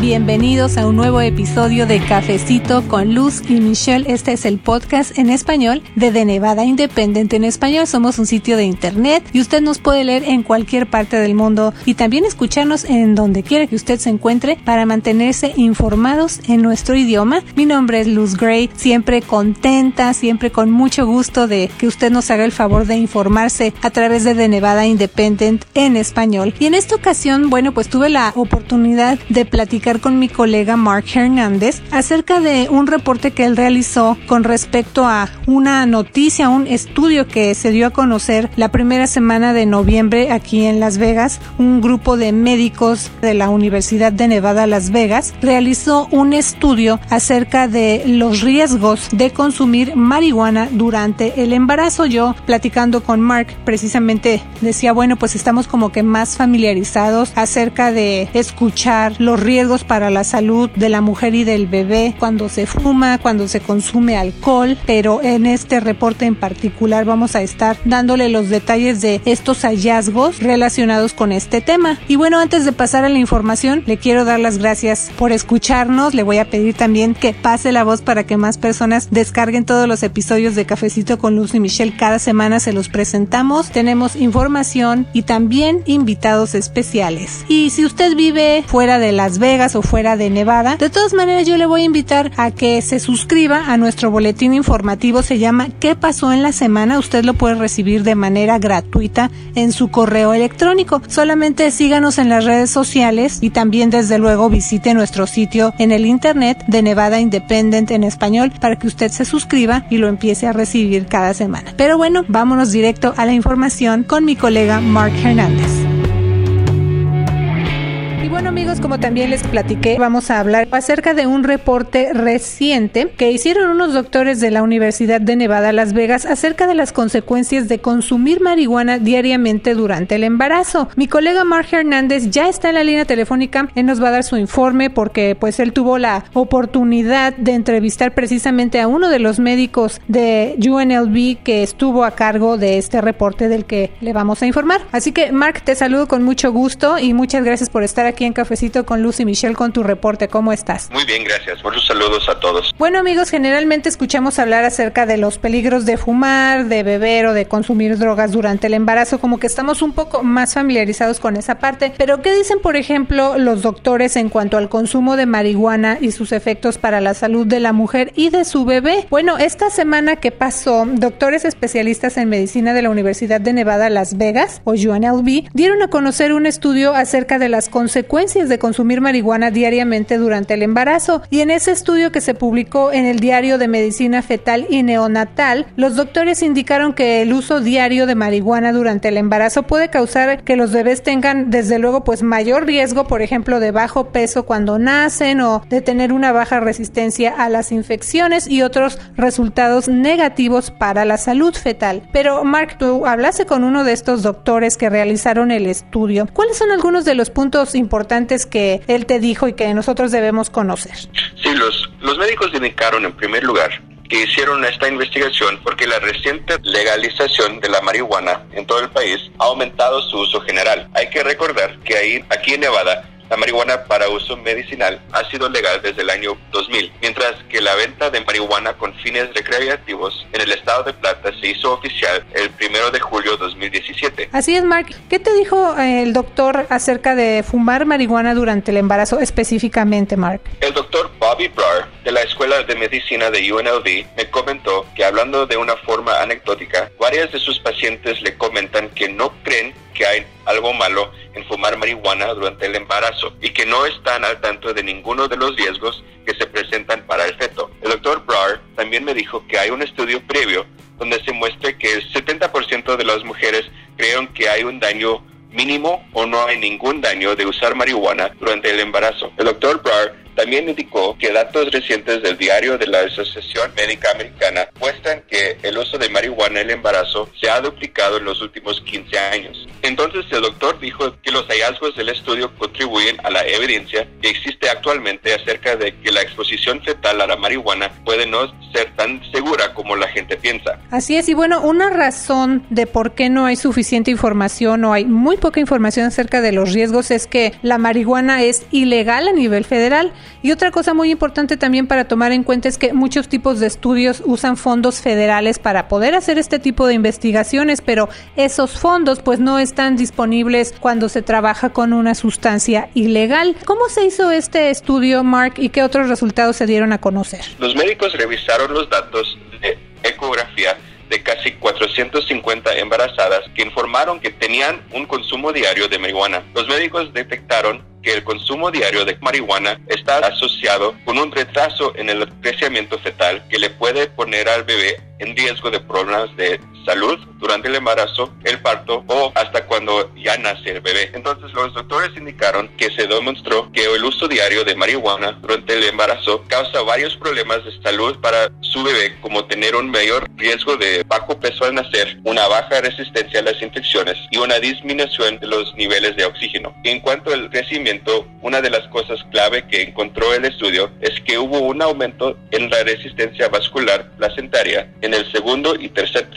Bienvenidos a un nuevo episodio de Cafecito con Luz y Michelle. Este es el podcast en español de The Nevada Independent en español. Somos un sitio de internet y usted nos puede leer en cualquier parte del mundo y también escucharnos en donde quiera que usted se encuentre para mantenerse informados en nuestro idioma. Mi nombre es Luz Gray, siempre contenta, siempre con mucho gusto de que usted nos haga el favor de informarse a través de The Nevada Independent en español. Y en esta ocasión, bueno, pues tuve la oportunidad de platicar con mi colega Mark Hernández acerca de un reporte que él realizó con respecto a una noticia, un estudio que se dio a conocer la primera semana de noviembre aquí en Las Vegas. Un grupo de médicos de la Universidad de Nevada, Las Vegas, realizó un estudio acerca de los riesgos de consumir marihuana durante el embarazo. Yo platicando con Mark precisamente decía, bueno, pues estamos como que más familiarizados acerca de escuchar los riesgos para la salud de la mujer y del bebé cuando se fuma, cuando se consume alcohol, pero en este reporte en particular vamos a estar dándole los detalles de estos hallazgos relacionados con este tema. Y bueno, antes de pasar a la información, le quiero dar las gracias por escucharnos. Le voy a pedir también que pase la voz para que más personas descarguen todos los episodios de Cafecito con Luz y Michelle. Cada semana se los presentamos. Tenemos información y también invitados especiales. Y si usted vive fuera de Las Vegas, o fuera de Nevada. De todas maneras, yo le voy a invitar a que se suscriba a nuestro boletín informativo. Se llama ¿Qué pasó en la semana? Usted lo puede recibir de manera gratuita en su correo electrónico. Solamente síganos en las redes sociales y también desde luego visite nuestro sitio en el internet de Nevada Independent en español para que usted se suscriba y lo empiece a recibir cada semana. Pero bueno, vámonos directo a la información con mi colega Mark Hernández bueno amigos, como también les platiqué, vamos a hablar acerca de un reporte reciente que hicieron unos doctores de la Universidad de Nevada, Las Vegas, acerca de las consecuencias de consumir marihuana diariamente durante el embarazo. Mi colega Mark Hernández ya está en la línea telefónica, él nos va a dar su informe porque pues él tuvo la oportunidad de entrevistar precisamente a uno de los médicos de UNLV que estuvo a cargo de este reporte del que le vamos a informar. Así que Mark, te saludo con mucho gusto y muchas gracias por estar aquí Cafecito con Lucy Michelle con tu reporte. ¿Cómo estás? Muy bien, gracias. Muchos saludos a todos. Bueno, amigos, generalmente escuchamos hablar acerca de los peligros de fumar, de beber o de consumir drogas durante el embarazo, como que estamos un poco más familiarizados con esa parte. Pero, ¿qué dicen, por ejemplo, los doctores en cuanto al consumo de marihuana y sus efectos para la salud de la mujer y de su bebé? Bueno, esta semana que pasó, doctores especialistas en medicina de la Universidad de Nevada, Las Vegas, o UNLV, dieron a conocer un estudio acerca de las consecuencias de consumir marihuana diariamente durante el embarazo. Y en ese estudio que se publicó en el Diario de Medicina Fetal y Neonatal, los doctores indicaron que el uso diario de marihuana durante el embarazo puede causar que los bebés tengan desde luego pues mayor riesgo, por ejemplo, de bajo peso cuando nacen o de tener una baja resistencia a las infecciones y otros resultados negativos para la salud fetal. Pero Mark, tú hablaste con uno de estos doctores que realizaron el estudio. ¿Cuáles son algunos de los puntos importantes que él te dijo y que nosotros debemos conocer? Sí, los, los médicos indicaron en primer lugar que hicieron esta investigación porque la reciente legalización de la marihuana en todo el país ha aumentado su uso general. Hay que recordar que ahí, aquí en Nevada la marihuana para uso medicinal ha sido legal desde el año 2000, mientras que la venta de marihuana con fines recreativos en el estado de Plata se hizo oficial el 1 de julio de 2017. Así es, Mark. ¿Qué te dijo eh, el doctor acerca de fumar marihuana durante el embarazo específicamente, Mark? El doctor Bobby Brar de la Escuela de Medicina de UNLV me comentó que hablando de una forma anecdótica, varias de sus pacientes le comentan que no creen que hay algo malo en fumar marihuana durante el embarazo y que no están al tanto de ninguno de los riesgos que se presentan para el feto. El doctor Brar también me dijo que hay un estudio previo donde se muestra que el 70% de las mujeres creen que hay un daño mínimo o no hay ningún daño de usar marihuana durante el embarazo. El doctor Brar también indicó que datos recientes del diario de la Asociación Médica Americana muestran que el uso de marihuana en el embarazo se ha duplicado en los últimos 15 años. Entonces el doctor dijo que los hallazgos del estudio contribuyen a la evidencia que existe actualmente acerca de que la exposición fetal a la marihuana puede no ser tan segura como la gente piensa. Así es, y bueno, una razón de por qué no hay suficiente información o hay muy poca información acerca de los riesgos es que la marihuana es ilegal a nivel federal. Y otra cosa muy importante también para tomar en cuenta es que muchos tipos de estudios usan fondos federales para poder hacer este tipo de investigaciones, pero esos fondos pues no están disponibles cuando se trabaja con una sustancia ilegal. ¿Cómo se hizo este estudio, Mark, y qué otros resultados se dieron a conocer? Los médicos revisaron los datos de ecografía de casi 450 embarazadas que informaron que tenían un consumo diario de marihuana. Los médicos detectaron que el consumo diario de marihuana está asociado con un retraso en el crecimiento fetal que le puede poner al bebé en riesgo de problemas de salud durante el embarazo, el parto o hasta cuando ya nace el bebé. Entonces los doctores indicaron que se demostró que el uso diario de marihuana durante el embarazo causa varios problemas de salud para su bebé como tener un mayor riesgo de bajo peso al nacer, una baja resistencia a las infecciones y una disminución de los niveles de oxígeno. En cuanto al crecimiento, una de las cosas clave que encontró el estudio es que hubo un aumento en la resistencia vascular placentaria en el segundo y tercer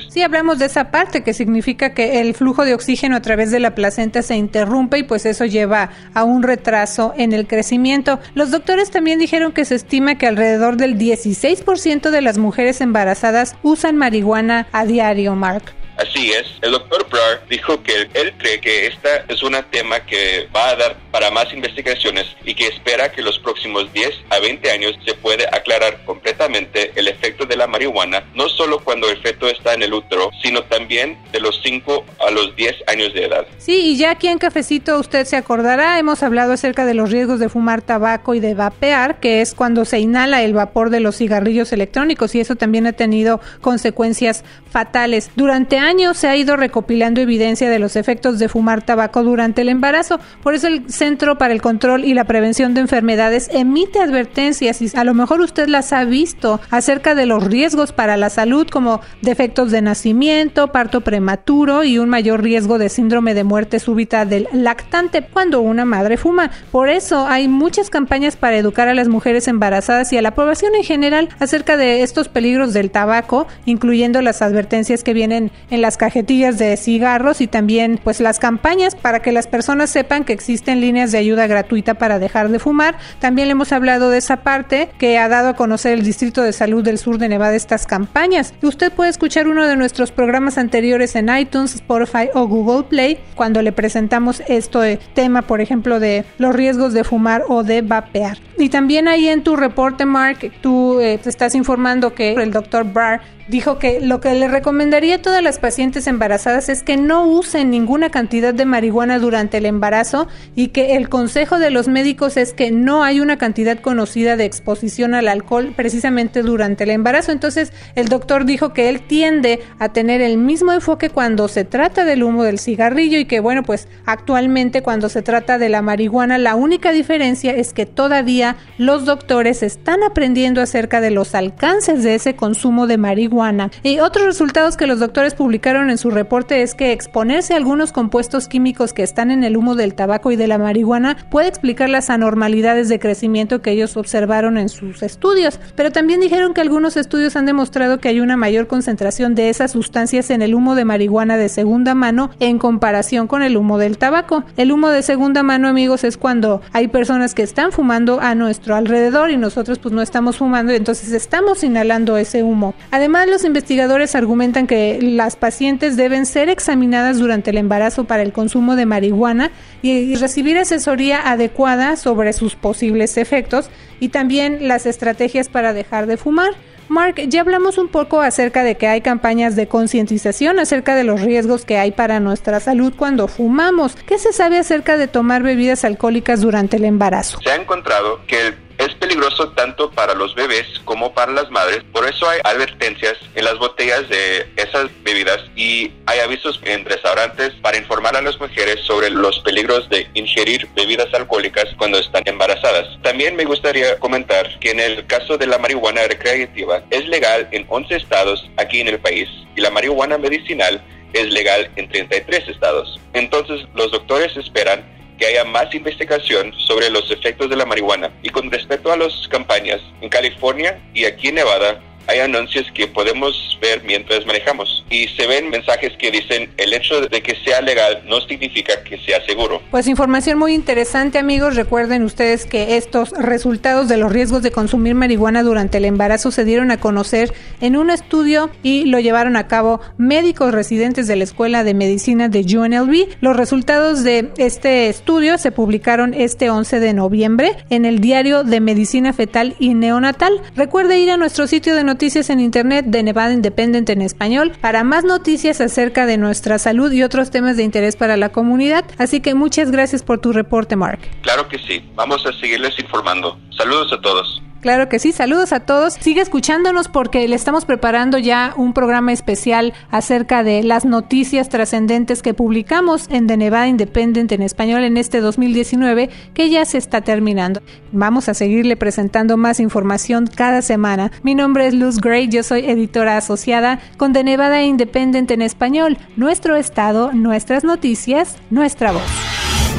trimestres. Sí, hablamos de esa parte que significa que el flujo de oxígeno a través de la placenta se interrumpe y pues eso lleva a un retraso en el crecimiento. Los doctores también dijeron que se estima que alrededor del 16% de las mujeres embarazadas usan marihuana a diario, Mark. Así es, el doctor Brar dijo que él cree que esta es un tema que va a dar para más investigaciones y que espera que los próximos 10 a 20 años se puede aclarar completamente el efecto de la marihuana, no solo cuando el feto está en el útero, sino también de los 5 a los 10 años de edad. Sí, y ya aquí en Cafecito usted se acordará, hemos hablado acerca de los riesgos de fumar tabaco y de vapear, que es cuando se inhala el vapor de los cigarrillos electrónicos y eso también ha tenido consecuencias fatales. Durante años años se ha ido recopilando evidencia de los efectos de fumar tabaco durante el embarazo. Por eso el Centro para el Control y la Prevención de Enfermedades emite advertencias y a lo mejor usted las ha visto acerca de los riesgos para la salud como defectos de nacimiento, parto prematuro y un mayor riesgo de síndrome de muerte súbita del lactante cuando una madre fuma. Por eso hay muchas campañas para educar a las mujeres embarazadas y a la población en general acerca de estos peligros del tabaco, incluyendo las advertencias que vienen en las cajetillas de cigarros y también pues las campañas para que las personas sepan que existen líneas de ayuda gratuita para dejar de fumar. También le hemos hablado de esa parte que ha dado a conocer el Distrito de Salud del Sur de Nevada estas campañas. Usted puede escuchar uno de nuestros programas anteriores en iTunes, Spotify o Google Play cuando le presentamos este tema, por ejemplo, de los riesgos de fumar o de vapear. Y también ahí en tu reporte, Mark, tú eh, te estás informando que el doctor Barr dijo que lo que le recomendaría a todas las pacientes embarazadas es que no usen ninguna cantidad de marihuana durante el embarazo y que el consejo de los médicos es que no hay una cantidad conocida de exposición al alcohol precisamente durante el embarazo. Entonces el doctor dijo que él tiende a tener el mismo enfoque cuando se trata del humo del cigarrillo y que bueno pues actualmente cuando se trata de la marihuana la única diferencia es que todavía los doctores están aprendiendo acerca de los alcances de ese consumo de marihuana y otros resultados que los doctores publicaron en su reporte es que exponerse a algunos compuestos químicos que están en el humo del tabaco y de la marihuana puede explicar las anormalidades de crecimiento que ellos observaron en sus estudios. Pero también dijeron que algunos estudios han demostrado que hay una mayor concentración de esas sustancias en el humo de marihuana de segunda mano en comparación con el humo del tabaco. El humo de segunda mano, amigos, es cuando hay personas que están fumando a nuestro alrededor y nosotros pues no estamos fumando entonces estamos inhalando ese humo. Además, los investigadores argumentan que las pacientes deben ser examinadas durante el embarazo para el consumo de marihuana y recibir asesoría adecuada sobre sus posibles efectos y también las estrategias para dejar de fumar. Mark, ya hablamos un poco acerca de que hay campañas de concientización acerca de los riesgos que hay para nuestra salud cuando fumamos. ¿Qué se sabe acerca de tomar bebidas alcohólicas durante el embarazo? Se ha encontrado que es peligroso tanto para los bebés como para las madres. Por eso hay advertencias en las botellas de esas bebidas y hay avisos en restaurantes para informar a las mujeres sobre los peligros de ingerir bebidas alcohólicas cuando están embarazadas. También me gustaría comentar que en el caso de la marihuana recreativa es legal en 11 estados aquí en el país y la marihuana medicinal es legal en 33 estados. Entonces los doctores esperan que haya más investigación sobre los efectos de la marihuana. Y con respecto a las campañas, en California y aquí en Nevada hay anuncios que podemos ver mientras manejamos y se ven mensajes que dicen el hecho de que sea legal no significa que sea seguro. Pues información muy interesante amigos, recuerden ustedes que estos resultados de los riesgos de consumir marihuana durante el embarazo se dieron a conocer en un estudio y lo llevaron a cabo médicos residentes de la Escuela de Medicina de UNLV. Los resultados de este estudio se publicaron este 11 de noviembre en el diario de Medicina Fetal y Neonatal. Recuerde ir a nuestro sitio de noticias noticias en Internet de Nevada Independent en español para más noticias acerca de nuestra salud y otros temas de interés para la comunidad. Así que muchas gracias por tu reporte, Mark. Claro que sí. Vamos a seguirles informando. Saludos a todos. Claro que sí, saludos a todos. Sigue escuchándonos porque le estamos preparando ya un programa especial acerca de las noticias trascendentes que publicamos en The Nevada Independent en español en este 2019 que ya se está terminando. Vamos a seguirle presentando más información cada semana. Mi nombre es Luz Gray, yo soy editora asociada con The Nevada Independent en español, nuestro estado, nuestras noticias, nuestra voz.